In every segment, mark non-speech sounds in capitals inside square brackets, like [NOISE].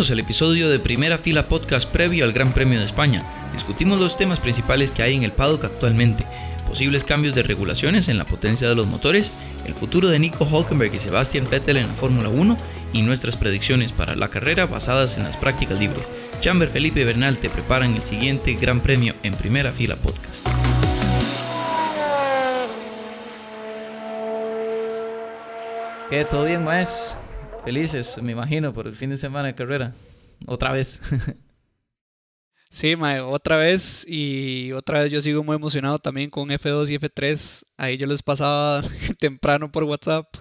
Bienvenidos al episodio de Primera Fila Podcast previo al Gran Premio de España. Discutimos los temas principales que hay en el paddock actualmente, posibles cambios de regulaciones en la potencia de los motores, el futuro de Nico Hulkenberg y Sebastian Vettel en la Fórmula 1 y nuestras predicciones para la carrera basadas en las prácticas libres. Chamber, Felipe Bernal te preparan el siguiente Gran Premio en Primera Fila Podcast. ¿Qué? ¿Todo bien, Maes? Felices, me imagino, por el fin de semana de carrera. Otra vez. [LAUGHS] Sí, mae, otra vez y otra vez yo sigo muy emocionado también con F2 y F3. Ahí yo les pasaba [LAUGHS] temprano por WhatsApp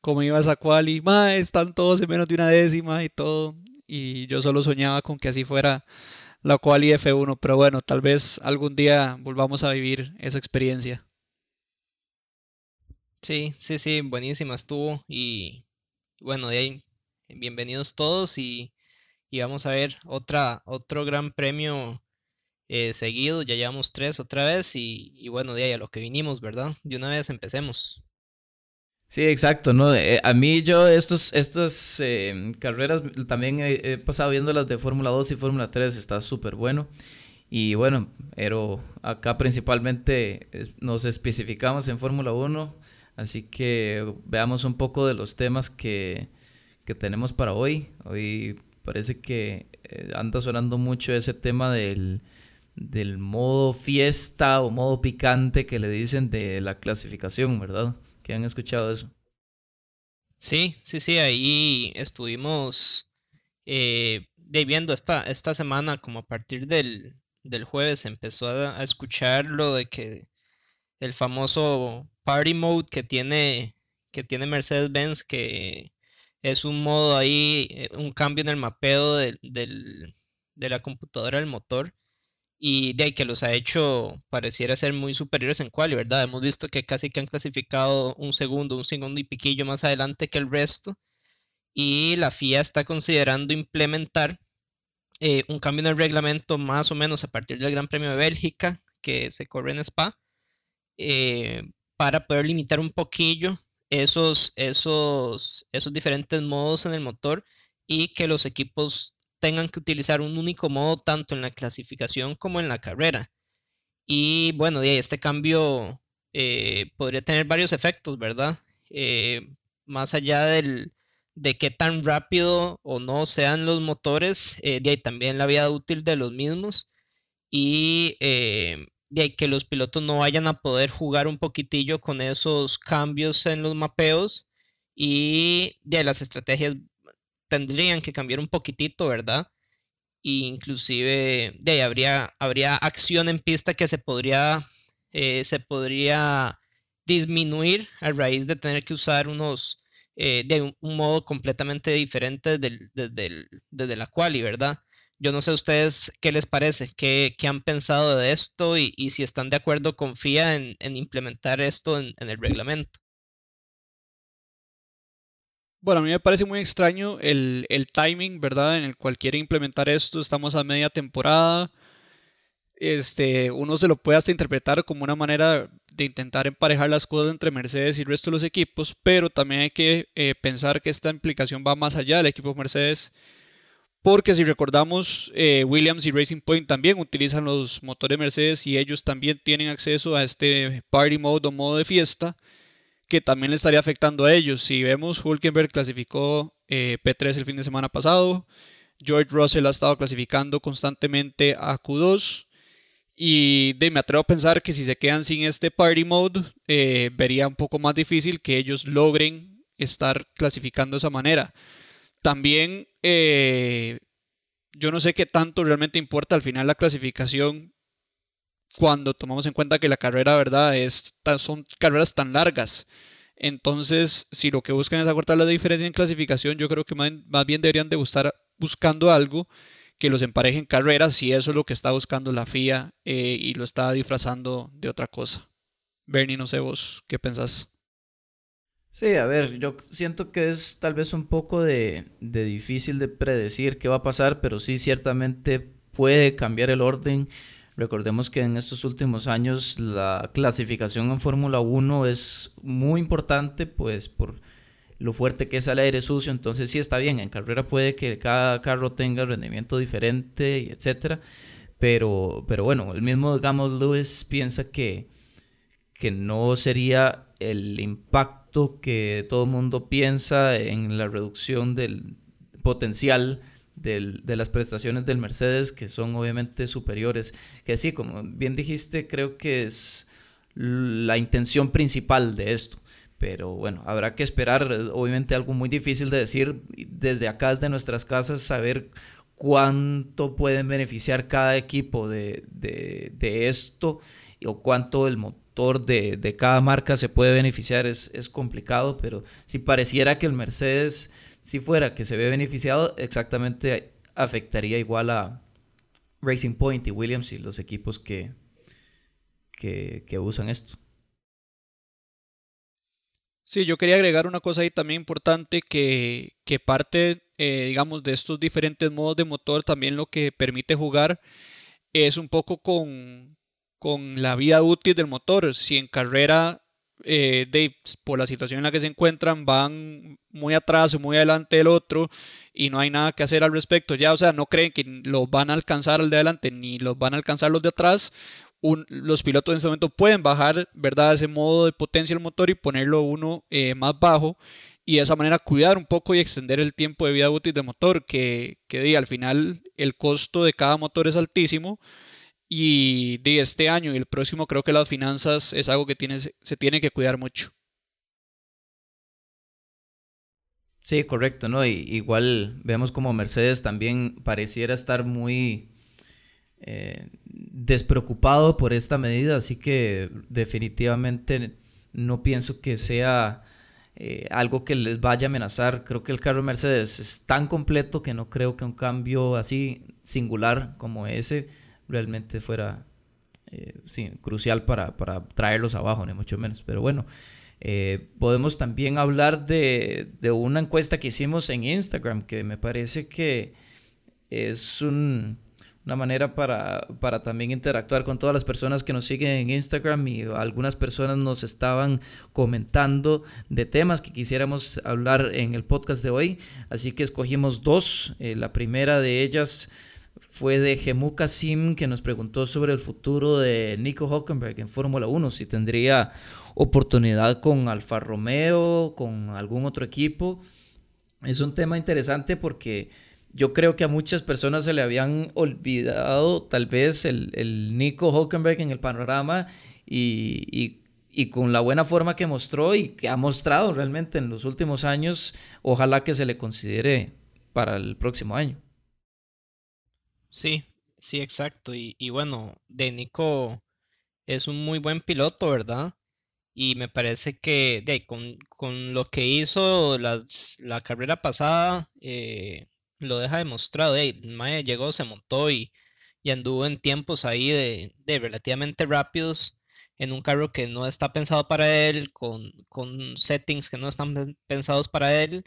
cómo iba esa quali. Mae, están todos en menos de una décima y todo. Y yo solo soñaba con que así fuera la quali F1. Pero bueno, tal vez algún día volvamos a vivir esa experiencia. Sí, sí, sí, buenísima estuvo. Y bueno, de ahí, bienvenidos todos y y vamos a ver otra, otro gran premio eh, seguido. Ya llevamos tres otra vez y, bueno, de ahí a lo que vinimos, ¿verdad? De una vez empecemos. Sí, exacto, ¿no? Eh, a mí yo estos, estas eh, carreras también he, pasado viendo las de Fórmula 2 y Fórmula 3, está súper bueno. Y bueno, pero acá principalmente nos especificamos en Fórmula 1, así que veamos un poco de los temas que, que tenemos para hoy. Hoy Parece que eh, anda sonando mucho ese tema del, del modo fiesta o modo picante que le dicen de la clasificación, ¿verdad? ¿Qué han escuchado eso? Sí, sí, sí, ahí estuvimos eh, esta, esta semana, como a partir del, del jueves, empezó a, escuchar lo de que el famoso party mode que tiene, que tiene Mercedes-Benz, que es un modo ahí, eh, un cambio en el mapeo del, de la computadora del motor. Y de ahí que los ha hecho pareciera ser muy superiores en quali, ¿verdad? Hemos visto que casi que han clasificado un segundo, un segundo y piquillo más adelante que el resto. Y la FIA está considerando implementar eh, un cambio en el reglamento más o menos a partir del Gran Premio de Bélgica que se corre en Spa. Eh, para poder limitar un poquillo esos, esos, esos diferentes modos en el motor y que los equipos tengan que utilizar un único modo tanto en la clasificación como en la carrera. Y bueno, este cambio eh, podría tener varios efectos, ¿verdad? Eh, más allá del, de qué tan rápido o no sean los motores, eh, de ahí también la vida útil de los mismos. Y de que los pilotos no vayan a poder jugar un poquitillo con esos cambios en los mapeos y de las estrategias tendrían que cambiar un poquitito, ¿verdad? inclusive de ahí habría, habría acción en pista que se podría, eh, se podría disminuir a raíz de tener que usar unos eh, de un, modo completamente diferente desde la quali, ¿verdad? Yo no sé a ustedes qué les parece, qué, han pensado de esto y, si están de acuerdo, confía en, implementar esto en, el reglamento. Bueno, a mí me parece muy extraño el, timing, ¿verdad? En el cual quiere implementar esto. Estamos a media temporada. Este, uno se lo puede hasta interpretar como una manera de intentar emparejar las cosas entre Mercedes y el resto de los equipos, pero también hay que eh, pensar que esta implicación va más allá del equipo Mercedes porque si recordamos, eh, Williams y Racing Point también utilizan los motores Mercedes y ellos también tienen acceso a este Party Mode o modo de fiesta que también le estaría afectando a ellos. Si vemos, Hulkenberg clasificó eh, P3 el fin de semana pasado, George Russell ha estado clasificando constantemente a Q2 y me atrevo a pensar que si se quedan sin este Party Mode, eh, vería un poco más difícil que ellos logren estar clasificando de esa manera. También yo no sé qué tanto realmente importa al final la clasificación cuando tomamos en cuenta que la carrera, ¿verdad? Es, son carreras tan largas. Entonces, si lo que buscan es acortar la diferencia en clasificación, yo creo que más, bien deberían de estar buscando algo que los empareje en carreras, si eso es lo que está buscando la FIA eh, y lo está disfrazando de otra cosa. Bernie, no sé vos, ¿qué pensás? Sí, a ver, yo siento que es tal vez un poco de, difícil de predecir qué va a pasar, pero sí ciertamente puede cambiar el orden. Recordemos que en estos últimos años la clasificación en Fórmula 1 es muy importante, pues por lo fuerte que es el aire sucio, entonces sí está bien, en carrera puede que cada carro tenga rendimiento diferente, etcétera, pero, pero bueno, el mismo, digamos, Lewis piensa que, que no sería el impacto que todo el mundo piensa en la reducción del potencial de las prestaciones del Mercedes, que son obviamente superiores. Que sí, como bien dijiste, creo que es la intención principal de esto. Pero bueno, habrá que esperar, obviamente algo muy difícil de decir desde acá, desde nuestras casas, saber cuánto pueden beneficiar cada equipo de, esto o cuánto el motor de, cada marca se puede beneficiar es, es complicado, pero si pareciera que el Mercedes, si fuera que se ve beneficiado, exactamente afectaría igual a Racing Point y Williams y los equipos que, que, que usan esto. Sí, yo quería agregar una cosa ahí también importante que, que parte, eh, digamos, de estos diferentes modos de motor, también lo que permite jugar es un poco con, con la vida útil del motor. Si en carrera, eh, de, por la situación en la que se encuentran, van muy atrás o muy adelante del otro y no hay nada que hacer al respecto, ya, o sea, no creen que los van a alcanzar al de adelante ni los van a alcanzar los de atrás, los pilotos en este momento pueden bajar, ¿verdad? Ese modo de potencia del motor y ponerlo uno eh, más bajo y de esa manera cuidar un poco y extender el tiempo de vida útil del motor, que, que al final el costo de cada motor es altísimo y de este año y el próximo creo que las finanzas es algo que tiene, se tiene que cuidar mucho. Sí, correcto, ¿no? Y, igual vemos como Mercedes también pareciera estar muy eh, despreocupado por esta medida, así que definitivamente no pienso que sea eh, algo que les vaya a amenazar. Creo que el carro Mercedes es tan completo que no creo que un cambio así singular como ese realmente fuera eh, crucial para, traerlos abajo, ni mucho menos. Pero bueno, podemos también hablar de, de una encuesta que hicimos en Instagram que me parece que es un una manera para, para también interactuar con todas las personas que nos siguen en Instagram y algunas personas nos estaban comentando de temas que quisiéramos hablar en el podcast de hoy. Así que escogimos dos. Eh, la primera de ellas fue de Gemu Kasim que nos preguntó sobre el futuro de Nico Hockenberg en Fórmula 1, si tendría oportunidad con Alfa Romeo, con algún otro equipo. Es un tema interesante porque yo creo que a muchas personas se le habían olvidado tal vez el, Nico Hulkenberg en el panorama y, con la buena forma que mostró y que ha mostrado realmente en los últimos años, ojalá que se le considere para el próximo año. Sí, sí, exacto. Y, bueno, de Nico es un muy buen piloto, ¿verdad? Y me parece que de, con, lo que hizo la carrera pasada, eh, lo deja demostrado. el Mae llegó, se montó y, y, anduvo en tiempos ahí de, de, relativamente rápidos en un carro que no está pensado para él, con, con settings que no están pensados para él.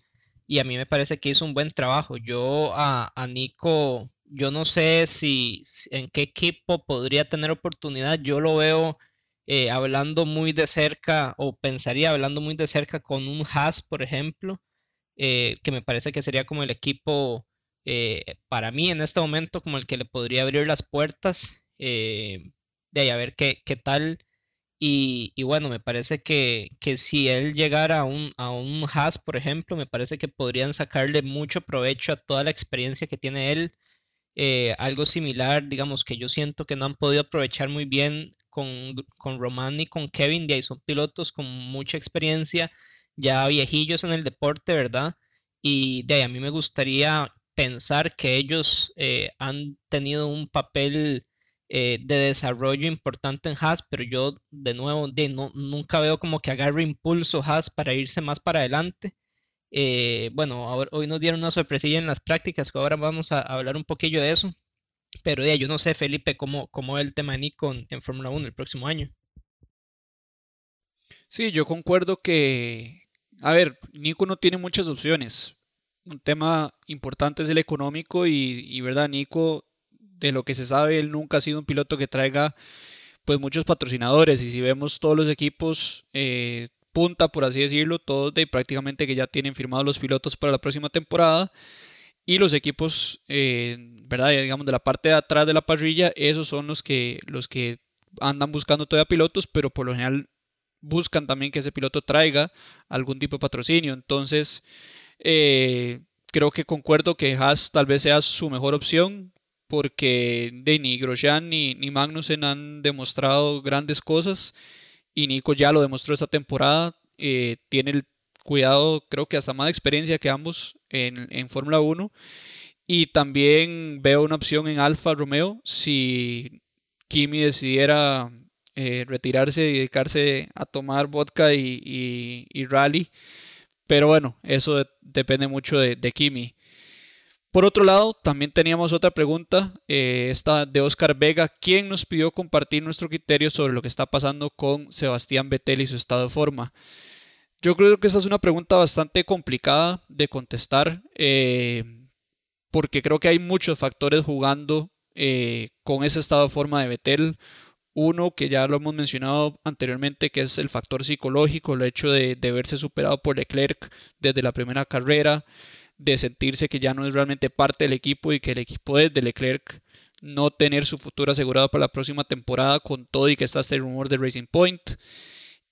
Y a mí me parece que hizo un buen trabajo. Yo a, a Nico, yo no sé si, en qué equipo podría tener oportunidad. Yo lo veo eh, hablando muy de cerca, o pensaría hablando muy de cerca con un Haas, por ejemplo eh, que me parece que sería como el equipo eh, para mí en este momento como el que le podría abrir las puertas de ahí a ver qué, qué tal y, y, bueno me parece que, que, si él llegara a un, a un Haas por ejemplo me parece que podrían sacarle mucho provecho a toda la experiencia que tiene él algo similar digamos que yo siento que no han podido aprovechar muy bien con, con Roman y con Kevin de ahí son pilotos con mucha experiencia ya viejillos en el deporte, ¿verdad? Y de ahí a mí me gustaría pensar que ellos eh, han tenido un papel eh, de desarrollo importante en Haas, pero yo de nuevo de, no, nunca veo como que agarre impulso Haas para irse más para adelante. Eh, bueno, hoy nos dieron una sorpresilla en las prácticas, que ahora vamos a, hablar un poquillo de eso. Pero ya yo no sé, Felipe, cómo, cómo el tema de Nico en Fórmula 1 el próximo año. Sí, yo concuerdo que a ver, Nico no tiene muchas opciones. Un tema importante es el económico y, verdad, Nico, de lo que se sabe, él nunca ha sido un piloto que traiga pues muchos patrocinadores y si vemos todos los equipos, eh, punta, por así decirlo, todos de prácticamente que ya tienen firmados los pilotos para la próxima temporada. Y los equipos, eh, ¿verdad? Digamos, de la parte de atrás de la parrilla, esos son los que, los que andan buscando todavía pilotos, pero por lo general buscan también que ese piloto traiga algún tipo de patrocinio. Entonces, eh, creo que concuerdo que Haas tal vez sea su mejor opción, porque de ni Grosjean ni, ni Magnussen han demostrado grandes cosas, y Nico ya lo demostró esta temporada. Eh, tiene el cuidado, creo que hasta más experiencia que ambos en, en Fórmula 1. Y también veo una opción en Alfa Romeo si Kimi decidiera eh, retirarse y dedicarse a tomar vodka y, rally. Pero bueno, eso depende mucho de, Kimi. Por otro lado, también teníamos otra pregunta, eh, esta de Oscar Vega, quien nos pidió compartir nuestro criterio sobre lo que está pasando con Sebastián Vettel y su estado de forma. Yo creo que esa es una pregunta bastante complicada de contestar, eh, porque creo que hay muchos factores jugando con ese estado de forma de Vettel. Uno que ya lo hemos mencionado anteriormente, que es el factor psicológico, el hecho de, verse superado por Leclerc desde la primera carrera, de sentirse que ya no es realmente parte del equipo y que el equipo es de Leclerc, no tener su futuro asegurado para la próxima temporada con todo y que está este rumor de Racing Point.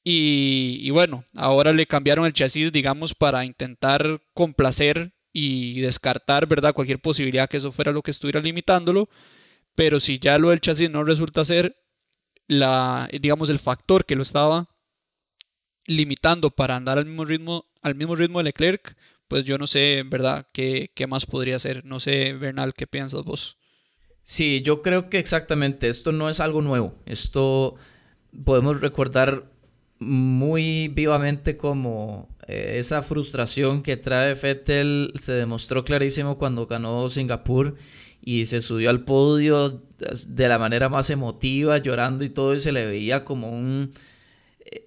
Y, y bueno, ahora le cambiaron el chasis, digamos, para intentar complacer y descartar, ¿verdad? Cualquier posibilidad que eso fuera lo que estuviera limitándolo. Pero si ya lo del chasis no resulta ser, la, digamos, el factor que lo estaba limitando para andar al mismo ritmo, al mismo ritmo de Leclerc, pues yo no sé, en verdad, qué, qué más podría ser. No sé, Bernal, ¿qué piensas vos? Sí, yo creo que exactamente, esto no es algo nuevo. Esto podemos recordar muy vivamente como eh, esa frustración que trae Fettel se demostró clarísimo cuando ganó Singapur y se subió al podio de la manera más emotiva, llorando y todo, y se le veía como un,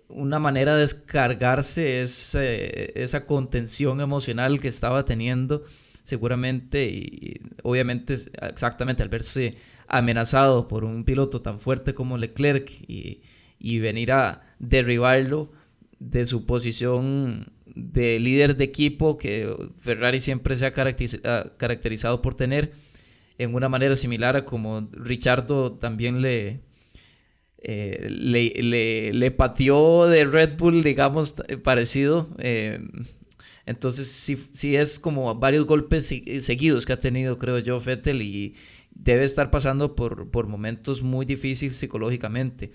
una manera de descargarse esa contención emocional que estaba teniendo, seguramente, y obviamente exactamente al verse amenazado por un piloto tan fuerte como Leclerc y, y venir a derribarlo de su posición de líder de equipo que Ferrari siempre se ha caracterizado por tener en una manera similar a como Richardo también le, eh, le, le, pateó de Red Bull, digamos, parecido. Eh, entonces sí, sí es como varios golpes seguidos que ha tenido, creo yo, Fettel y debe estar pasando por, por momentos muy difíciles psicológicamente.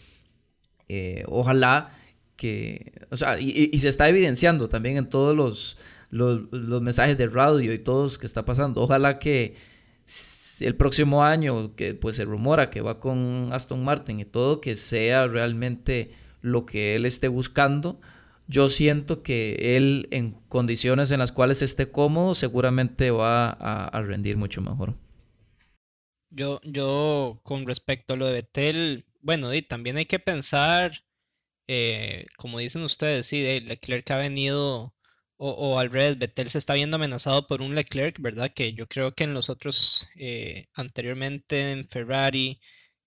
Eh, ojalá que, o sea, y, y, se está evidenciando también en todos los, los, los mensajes de radio y todos que está pasando. Ojalá que el próximo año, que pues se rumora que va con Aston Martin y todo, que sea realmente lo que él esté buscando. Yo siento que él en condiciones en las cuales esté cómodo seguramente va a, rendir mucho mejor. Yo, yo con respecto a lo de Betel, bueno, y también hay que pensar, eh, como dicen ustedes, sí, Leclerc ha venido o, al revés, Vettel se está viendo amenazado por un Leclerc, ¿verdad? Que yo creo que en los otros, eh, anteriormente en Ferrari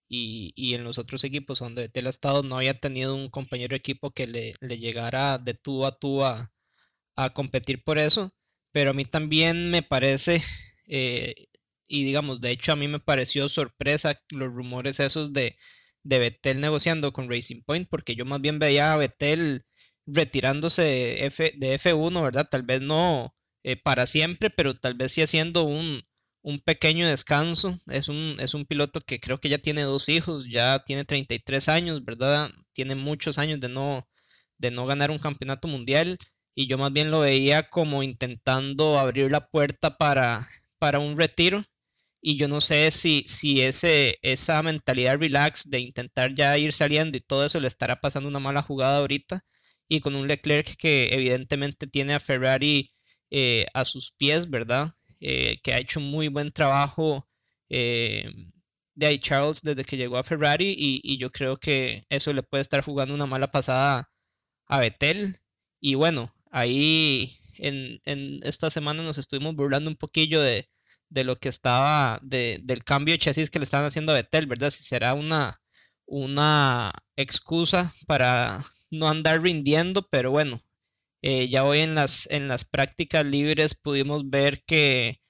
y, en los otros equipos donde Vettel ha estado, no había tenido un compañero de equipo que le, llegara de tú a tú a, competir por eso. Pero a mí también me parece, eh, y digamos, de hecho a mí me pareció sorpresa los rumores esos de, de Vettel negociando con Racing Point, porque yo más bien veía a Vettel retirándose de, F, de F1, ¿verdad? Tal vez no eh, para siempre, pero tal vez sí haciendo un, un pequeño descanso. Es un, es un piloto que creo que ya tiene dos hijos, ya tiene 33 años, ¿verdad? Tiene muchos años de no, de no ganar un campeonato mundial y yo más bien lo veía como intentando abrir la puerta para, para un retiro. Y yo no sé si, si ese, esa mentalidad relax de intentar ya ir saliendo y todo eso le estará pasando una mala jugada ahorita y con un Leclerc que evidentemente tiene a Ferrari eh, a sus pies, ¿verdad? Eh, que ha hecho muy buen trabajo eh, de ahí Charles desde que llegó a Ferrari y, yo creo que eso le puede estar jugando una mala pasada a Vettel. Y bueno, ahí en, esta semana nos estuvimos burlando un poquillo de, lo que estaba, del cambio de chasis que le estaban haciendo a Vettel, ¿verdad? Si será una, una excusa para no andar rindiendo, pero bueno, eh, ya hoy en las, en las prácticas libres pudimos ver que,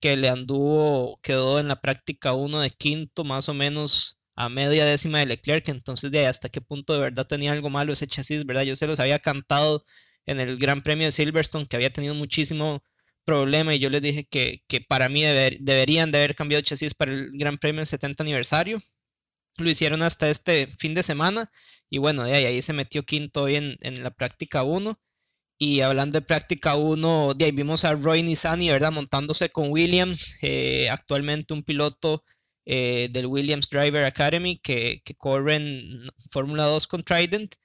que le anduvo, quedó en la práctica 1 de quinto, más o menos a media décima de Leclerc, entonces de hasta qué punto de verdad tenía algo malo ese chasis, ¿verdad? Yo se los había cantado en el Gran Premio de Silverstone que había tenido muchísimo problema y yo les dije que, para mí deberían de haber cambiado chasis para el Gran Premio del 70 aniversario. Lo hicieron hasta este fin de semana y bueno, de ahí, ahí se metió quinto hoy en, en la práctica 1. Y hablando de práctica 1, de ahí vimos a Roy Nissani, ¿verdad? Montándose con Williams, eh, actualmente un piloto eh, del Williams Driver Academy que, que corre en Fórmula 2 con Trident.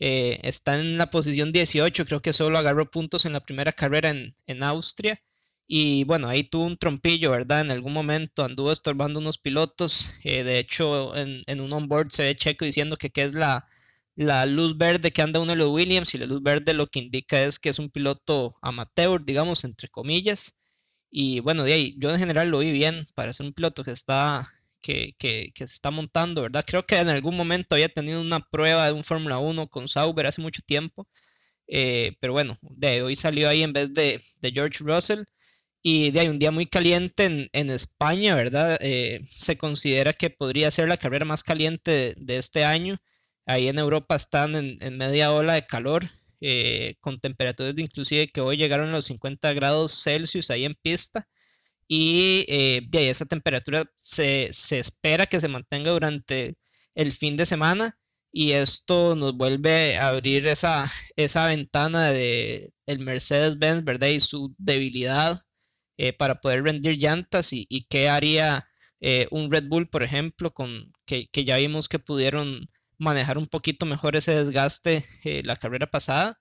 Eh, está en la posición 18, creo que solo agarró puntos en la primera carrera en, en Austria. Y bueno, ahí tuvo un trompillo, ¿verdad? En algún momento anduvo estorbando unos pilotos. Eh, de hecho, en, en, un onboard se ve Checo diciendo que, es la, la, luz verde que anda uno de los Williams. Y la luz verde lo que indica es que es un piloto amateur, digamos, entre comillas. Y bueno, de ahí, yo en general lo vi bien para ser un piloto que está, que, que, que, se está montando, ¿verdad? Creo que en algún momento había tenido una prueba de un Fórmula 1 con Sauber hace mucho tiempo. Eh, pero bueno, de hoy salió ahí en vez de, de George Russell. Y de ahí un día muy caliente en, en España, ¿verdad? Eh, se considera que podría ser la carrera más caliente de, este año. Ahí en Europa están en, en media ola de calor, eh, con temperaturas de inclusive que hoy llegaron a los 50 grados Celsius ahí en pista. Y eh, de ahí esa temperatura se, se espera que se mantenga durante el fin de semana y esto nos vuelve a abrir esa, esa ventana de el Mercedes-Benz, ¿verdad? Y su debilidad eh, para poder rendir llantas y, qué haría eh, un Red Bull, por ejemplo, con que, ya vimos que pudieron manejar un poquito mejor ese desgaste eh, la carrera pasada.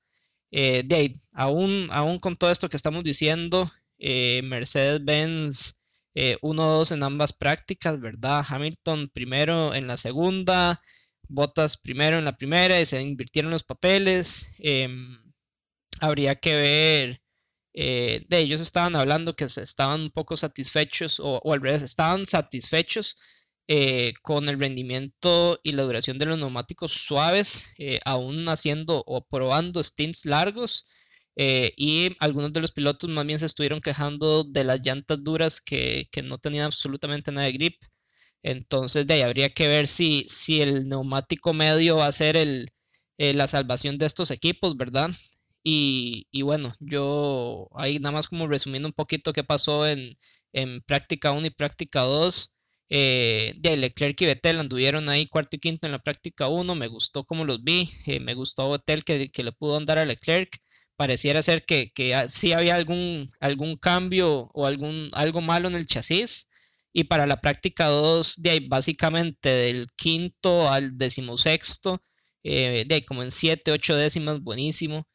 ahí, aún, aún con todo esto que estamos diciendo, Mercedes-Benz 1-2 en ambas prácticas, ¿verdad? Hamilton primero en la segunda, Bottas primero en la primera y se invirtieron los papeles. Em, habría que ver eh, de ellos estaban hablando que estaban un poco satisfechos o, al revés, estaban satisfechos eh, con el rendimiento y la duración de los neumáticos suaves, eh, aún haciendo o probando stints largos. y algunos de los pilotos más bien se estuvieron quejando de las llantas duras que, que no tenían absolutamente nada de grip. Entonces, de ahí habría que ver si, si el neumático medio va a ser el, la salvación de estos equipos, ¿verdad? Y, bueno, yo ahí nada más como resumiendo un poquito qué pasó en, práctica 1 y práctica 2. Eh, de Leclerc y Vettel anduvieron ahí cuarto y quinto en la práctica 1. Me gustó como los vi. Eh, me gustó Vettel que, que, le pudo andar a Leclerc. Pareciera ser que, que sí había algún, algún cambio o algún, algo malo en el chasis. Y para la práctica 2, de ahí básicamente del quinto al decimosexto, eh, de como en 7, 8 décimas, buenísimo.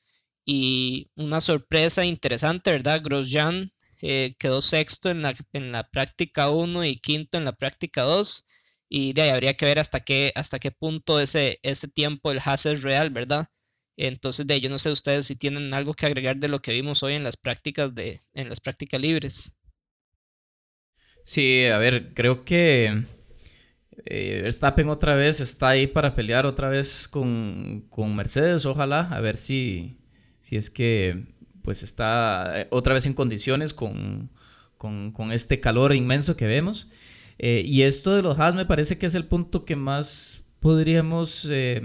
Y una sorpresa interesante, ¿verdad? Grosjean eh, quedó sexto en la, en la práctica 1 y quinto en la práctica 2. Y de ahí habría que ver hasta qué, hasta qué punto ese, tiempo el Haas es real, ¿verdad? Entonces, de yo no sé ustedes si tienen algo que agregar de lo que vimos hoy en las prácticas de, en las prácticas libres. Sí, a ver, creo que eh, Verstappen otra vez está ahí para pelear otra vez con, con Mercedes, ojalá, a ver si, si es que pues está eh, otra vez en condiciones con, este calor inmenso que vemos. Eh, y esto de los Haas me parece que es el punto que más podríamos eh,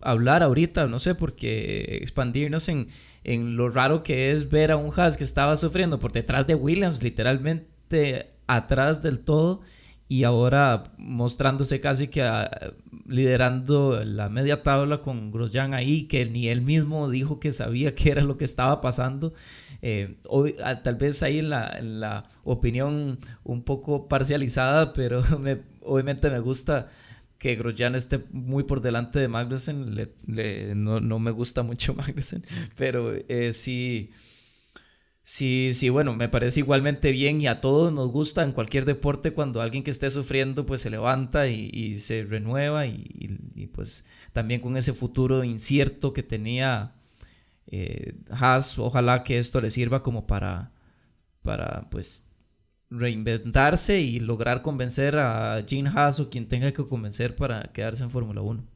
hablar ahorita, no sé, porque expandirnos en, en lo raro que es ver a un Haas que estaba sufriendo por detrás de Williams, literalmente atrás del todo y ahora mostrándose casi que ah, liderando la media tabla con Grosjean ahí, que ni él mismo dijo que sabía qué era lo que estaba pasando. Eh, hoy, ah, tal vez ahí en la, en la, opinión un poco parcializada, [LAUGHS] pero me, obviamente me gusta que Grosjean esté muy por delante de Magnussen. no, no, me gusta mucho [LAUGHS] Magnussen, pero eh, sí Sí, sí, bueno, me parece igualmente bien y a todos nos gusta en cualquier deporte cuando alguien que esté sufriendo pues se levanta y, se renueva y, pues también con ese futuro incierto que tenía eh, Haas, ojalá que esto le sirva como para, para pues reinventarse y lograr convencer a Gene Haas o quien tenga que convencer para quedarse en Fórmula 1.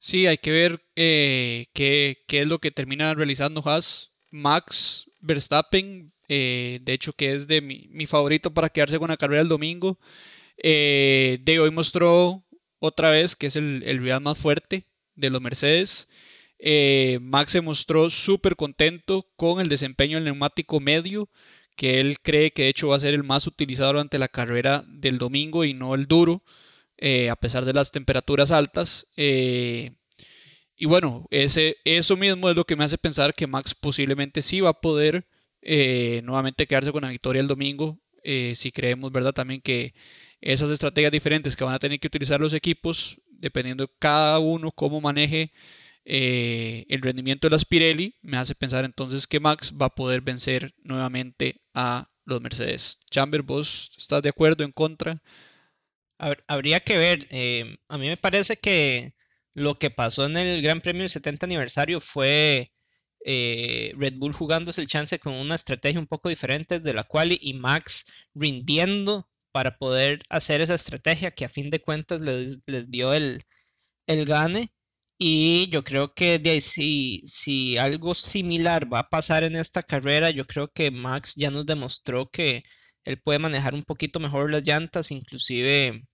Sí, hay que ver eh, qué, es lo que termina realizando Haas. Max Verstappen, eh, de hecho que es de mi, favorito para quedarse con la carrera el domingo. Eh, de hoy mostró otra vez que es el, el más fuerte de los Mercedes. Max se mostró súper contento con el desempeño del neumático medio, que él cree que de hecho va a ser el más utilizado durante la carrera del domingo y no el duro. Eh, a pesar de las temperaturas altas. Eh, y bueno, ese, eso mismo es lo que me hace pensar que Max posiblemente sí va a poder eh, nuevamente quedarse con la victoria el domingo. si creemos, ¿verdad? También que esas estrategias diferentes que van a tener que utilizar los equipos, dependiendo de cada uno cómo maneje el rendimiento de las Pirelli, me hace pensar entonces que Max va a poder vencer nuevamente a los Mercedes. Chamber, ¿vos estás de acuerdo, en contra? Habría que ver. Eh, a mí me parece que lo que pasó en el Gran Premio del 70 aniversario fue eh, Red Bull jugándose el chance con una estrategia un poco diferente de la cual y Max rindiendo para poder hacer esa estrategia que a fin de cuentas les, dio el, el, gane. Y yo creo que de si, si algo similar va a pasar en esta carrera, yo creo que Max ya nos demostró que él puede manejar un poquito mejor las llantas, inclusive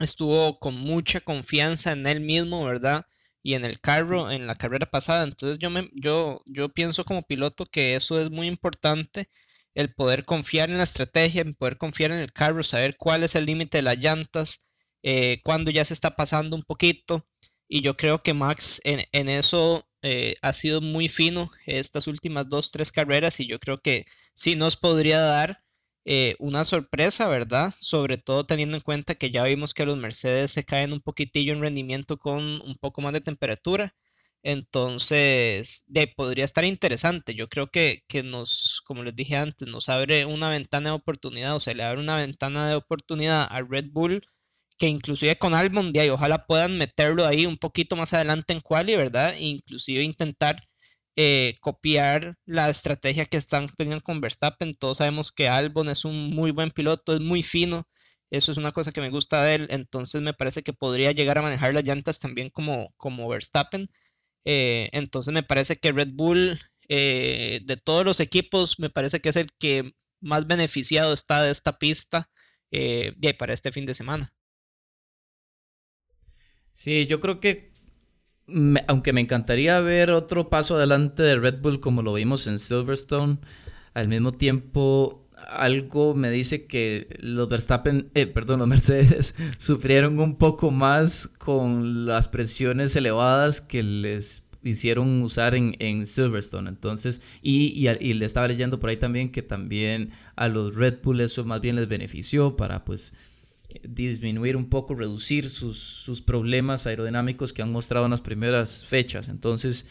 estuvo con mucha confianza en él mismo, ¿verdad? Y en el carro, en la carrera pasada. Entonces yo, me, yo, yo pienso como piloto que eso es muy importante, el poder confiar en la estrategia, el poder confiar en el carro, saber cuál es el límite de las llantas, eh, cuando ya se está pasando un poquito. Y yo creo que Max en, eso eh, ha sido muy fino estas últimas dos, tres carreras y yo creo que sí nos podría dar eh, una sorpresa, ¿verdad? Sobre todo teniendo en cuenta que ya vimos que los Mercedes se caen un poquitillo en rendimiento con un poco más de temperatura. Entonces, de, podría estar interesante. Yo creo que, que, nos, como les dije antes, nos abre una ventana de oportunidad, o sea, le abre una ventana de oportunidad a Red Bull, que inclusive con Albon, y ojalá puedan meterlo ahí un poquito más adelante en quali, ¿verdad? Inclusive intentar eh, copiar la estrategia que están teniendo con Verstappen. Todos sabemos que Albon es un muy buen piloto, es muy fino. Eso es una cosa que me gusta de él. Entonces me parece que podría llegar a manejar las llantas también como, como Verstappen. Eh, entonces me parece que Red Bull, eh, de todos los equipos, me parece que es el que más beneficiado está de esta pista para este fin de semana. Sí, yo creo que aunque me encantaría ver otro paso adelante de Red Bull como lo vimos en Silverstone, al mismo tiempo algo me dice que los Verstappen, eh, perdón, los Mercedes [LAUGHS] sufrieron un poco más con las presiones elevadas que les hicieron usar en, en Silverstone. Entonces, y, y, y, le estaba leyendo por ahí también que también a los Red Bull eso más bien les benefició para pues disminuir un poco, reducir sus, problemas aerodinámicos que han mostrado en las primeras fechas. Entonces,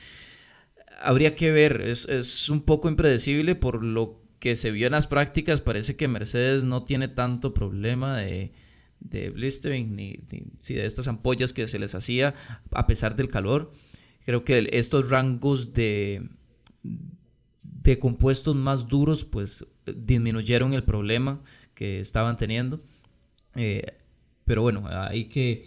habría que ver, es, un poco impredecible por lo que se vio en las prácticas, parece que Mercedes no tiene tanto problema de, de blistering ni, de estas ampollas que se les hacía a pesar del calor. Creo que estos rangos de, de compuestos más duros pues disminuyeron el problema que estaban teniendo. Eh, pero bueno, hay que,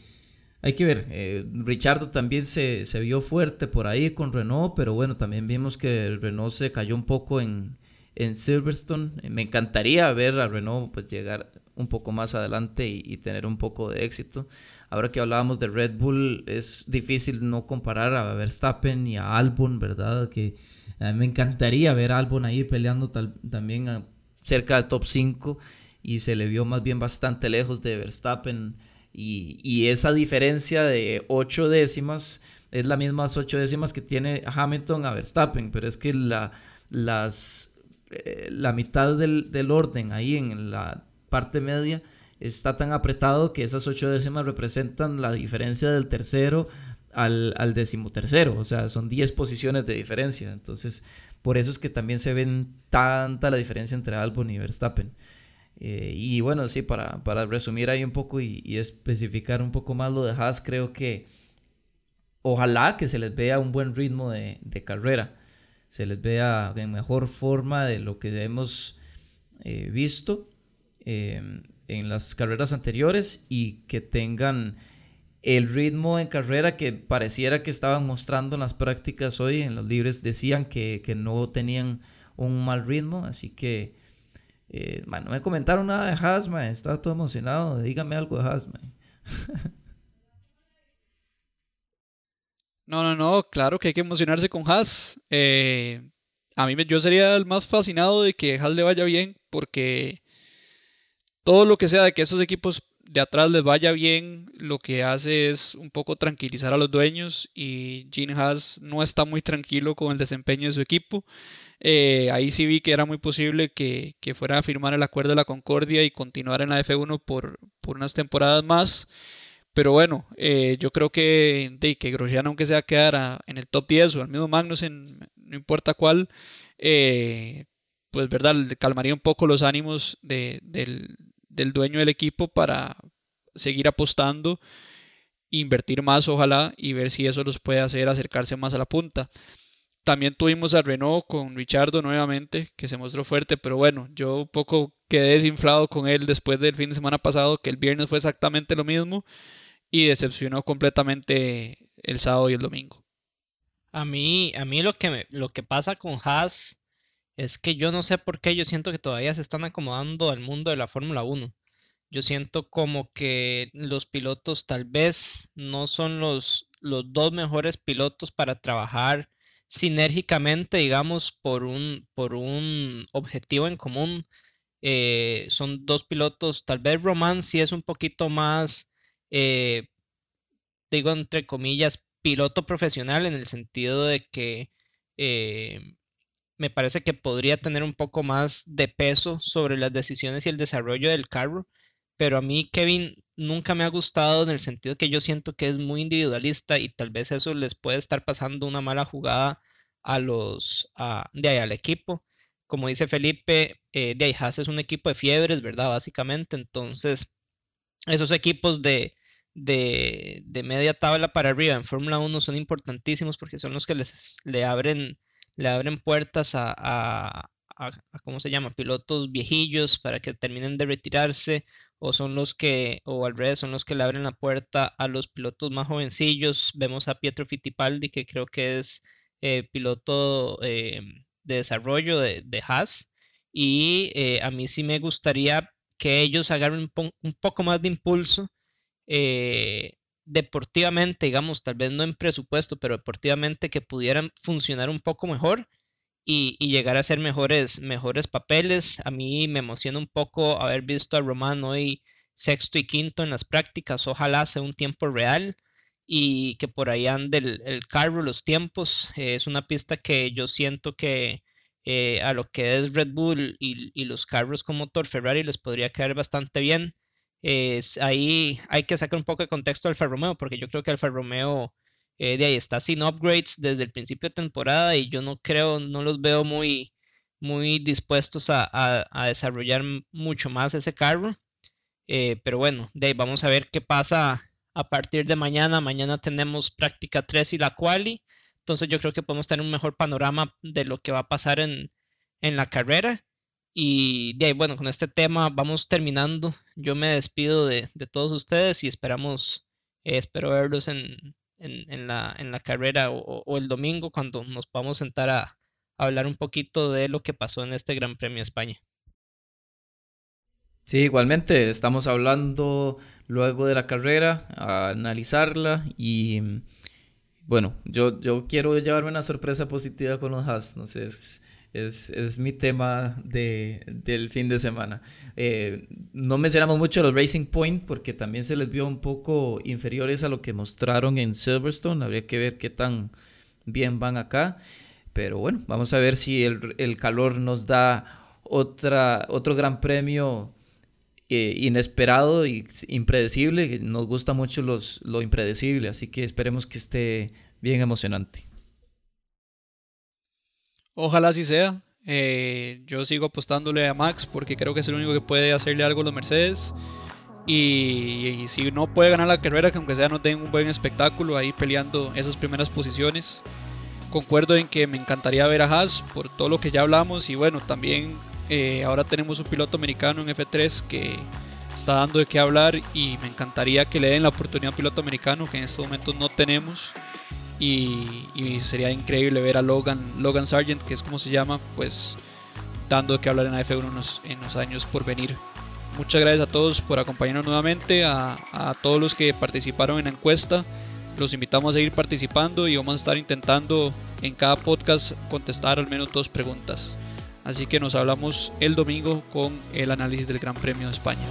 hay que ver. Eh, Richardo también se, vio fuerte por ahí con Renault, pero bueno, también vimos que Renault se cayó un poco en, en Silverstone. Eh, me encantaría ver a Renault pues, llegar un poco más adelante y, tener un poco de éxito. Ahora que hablábamos de Red Bull, es difícil no comparar a Verstappen y a Albon, ¿verdad? Que me encantaría ver a Albon ahí peleando también cerca del top 5 y se le vio más bien bastante lejos de Verstappen. Y, esa diferencia de 8 décimas es la misma 8 décimas que tiene Hamilton a Verstappen, pero es que la, las, eh, la mitad del, orden ahí en la parte media está tan apretado que esas 8 décimas representan la diferencia del tercero al, al decimotercero, o sea, son 10 posiciones de diferencia, entonces por eso es que también se ven tanta la diferencia entre Albon y Verstappen. Eh, y bueno, sí, para, para, resumir ahí un poco y, especificar un poco más lo de Haas, creo que ojalá que se les vea un buen ritmo de, carrera, se les vea en mejor forma de lo que hemos eh, visto em, en las carreras anteriores y que tengan el ritmo en carrera que pareciera que estaban mostrando en las prácticas hoy, en los libres, decían que, no tenían un mal ritmo, así que, eh, no me comentaron nada de Hasma, estaba todo emocionado, dígame algo de Hasma. [LAUGHS] No, no, no, claro que hay que emocionarse con Haas. Eh, a mí yo sería el más fascinado de que Haas le vaya bien porque todo lo que sea de que esos equipos de atrás les vaya bien, lo que hace es un poco tranquilizar a los dueños y Gene Haas no está muy tranquilo con el desempeño de su equipo. Eh, ahí sí vi que era muy posible que, fuera a firmar el acuerdo de la Concordia y continuar en la F1 por, por unas temporadas más. Pero bueno, eh, yo creo que, de, que Grosjean aunque sea quedara en el top 10 o al mismo Magnussen, no importa cuál, eh, pues verdad, calmaría un poco los ánimos del, del dueño del equipo para seguir apostando, invertir más ojalá y ver si eso los puede hacer acercarse más a la punta. También tuvimos a Renault con Richardo nuevamente, que se mostró fuerte, pero bueno, yo un poco quedé desinflado con él después del fin de semana pasado, que el viernes fue exactamente lo mismo y decepcionó completamente el sábado y el domingo. A mí, a mí lo que, lo que pasa con Haas es que yo no sé por qué yo siento que todavía se están acomodando al mundo de la Fórmula 1. Yo siento como que los pilotos tal vez no son los, los dos mejores pilotos para trabajar sinérgicamente, digamos, por un, por un objetivo en común. Eh, son dos pilotos, tal vez Roman sí es un poquito más, eh, digo entre comillas, piloto profesional en el sentido de que eh, me parece que podría tener un poco más de peso sobre las decisiones y el desarrollo del carro, pero a mí Kevin nunca me ha gustado en el sentido que yo siento que es muy individualista y tal vez eso les puede estar pasando una mala jugada a los de ahí al equipo. Como dice Felipe, eh, de ahí es un equipo de fiebres, ¿verdad? Básicamente, entonces esos equipos de, de, de media tabla para arriba en Fórmula 1 son importantísimos porque son los que les le abren le abren puertas a, a, ¿cómo se llama? Pilotos viejillos para que terminen de retirarse o son los que, o al revés, son los que le abren la puerta a los pilotos más jovencillos. Vemos a Pietro Fittipaldi, que creo que es eh, piloto eh, de desarrollo de, de Haas. Y eh, a mí sí me gustaría que ellos agarren un, un poco más de impulso deportivamente, digamos, tal vez no en presupuesto, pero deportivamente que pudieran funcionar un poco mejor y, llegar a hacer mejores, mejores papeles. A mí me emociona un poco haber visto a Román hoy sexto y quinto en las prácticas. Ojalá sea un tiempo real y que por ahí ande el, carro, los tiempos. Eh, es una pista que yo siento que eh, a lo que es Red Bull y, y los carros con motor Ferrari les podría caer bastante bien ahí hay que sacar un poco de contexto Alfa Romeo, porque yo creo que Alfa Romeo eh, de ahí está sin upgrades desde el principio de temporada y yo no creo, no los veo muy, muy dispuestos a, desarrollar mucho más ese carro. Eh, pero bueno, de ahí vamos a ver qué pasa a partir de mañana. Mañana tenemos práctica 3 y la quali. Entonces yo creo que podemos tener un mejor panorama de lo que va a pasar en, en la carrera. Y de bueno, con este tema vamos terminando. Yo me despido de, todos ustedes y esperamos, eh, espero verlos en, la, en la carrera o, el domingo cuando nos podamos sentar a, hablar un poquito de lo que pasó en este Gran Premio de España. Sí, igualmente estamos hablando luego de la carrera, a analizarla y bueno, yo, yo quiero llevarme una sorpresa positiva con los Haas, no sé, mi tema de, del fin de semana. Eh, no mencionamos mucho los Racing Point porque también se les vio un poco inferiores a lo que mostraron en Silverstone. Habría que ver qué tan bien van acá. Pero bueno, vamos a ver si el, calor nos da otra, otro gran premio eh, inesperado y impredecible. Nos gusta mucho los, lo impredecible, así que esperemos que esté bien emocionante. Ojalá así sea. Eh, yo sigo apostándole a Max porque creo que es el único que puede hacerle algo a los Mercedes. Y, si no puede ganar la carrera, que aunque sea no tenga un buen espectáculo ahí peleando esas primeras posiciones. Concuerdo en que me encantaría ver a Haas por todo lo que ya hablamos. Y bueno, también eh, ahora tenemos un piloto americano en F3 que está dando de qué hablar y me encantaría que le den la oportunidad a un piloto americano que en estos momentos no tenemos. Y, y, sería increíble ver a Logan, Logan Sargent, que es como se llama, pues dando de qué hablar en la F1 en los, en los años por venir. Muchas gracias a todos por acompañarnos nuevamente, a, a todos los que participaron en la encuesta. Los invitamos a seguir participando y vamos a estar intentando en cada podcast contestar al menos dos preguntas. Así que nos hablamos el domingo con el análisis del Gran Premio de España.